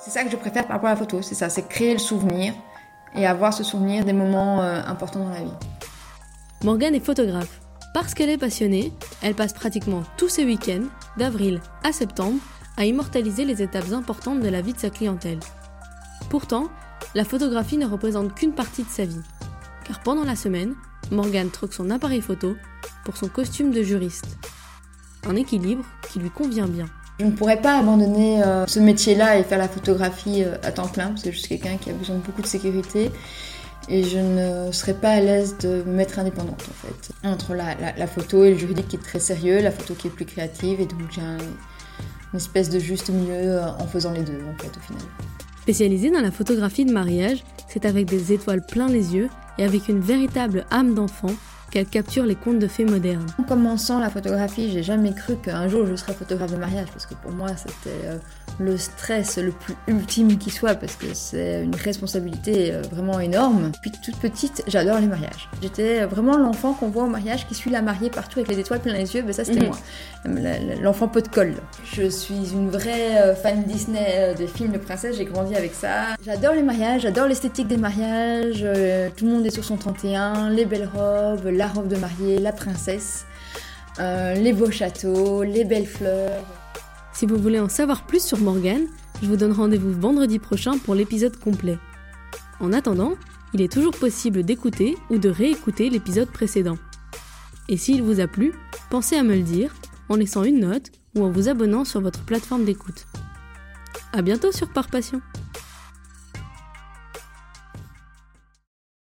C'est ça que je préfère par rapport à la photo, c'est ça, c'est créer le souvenir et avoir ce souvenir des moments euh, importants dans la vie. Morgane est photographe. Parce qu'elle est passionnée, elle passe pratiquement tous ses week-ends, d'avril à septembre, à immortaliser les étapes importantes de la vie de sa clientèle. Pourtant, la photographie ne représente qu'une partie de sa vie. Car pendant la semaine, Morgane troque son appareil photo pour son costume de juriste. Un équilibre qui lui convient bien. Je ne pourrais pas abandonner euh, ce métier-là et faire la photographie euh, à temps plein, parce que je suis quelqu'un qui a besoin de beaucoup de sécurité. Et je ne serais pas à l'aise de me mettre indépendante en fait. Entre la, photo et le juridique qui est très sérieux, la photo qui est plus créative, et donc j'ai une espèce de juste milieu euh, en faisant les deux en fait au final. Spécialisée dans la photographie de mariage, c'est avec des étoiles plein les yeux et avec une véritable âme d'enfant qu'elle capture les contes de fées modernes. En commençant la photographie, j'ai jamais cru qu'un jour je serais photographe de mariage parce que pour moi c'était euh, le stress le plus ultime qui soit parce que c'est une responsabilité euh, vraiment énorme. Puis toute petite, j'adore les mariages. J'étais vraiment l'enfant qu'on voit au mariage qui suit la mariée partout avec les étoiles plein les yeux, ben ça c'était mhm. moi. L'enfant pot de colle. Je suis une vraie euh, fan Disney des films de princesse, j'ai grandi avec ça. J'adore les mariages, j'adore l'esthétique des mariages, tout le monde est sur son 31, les belles robes, la robe de mariée, la princesse, euh, les beaux châteaux, les belles fleurs. Si vous voulez en savoir plus sur Morgane, je vous donne rendez-vous vendredi prochain pour l'épisode complet. En attendant, il est toujours possible d'écouter ou de réécouter l'épisode précédent. Et s'il vous a plu, pensez à me le dire en laissant une note ou en vous abonnant sur votre plateforme d'écoute. A bientôt sur Par Passion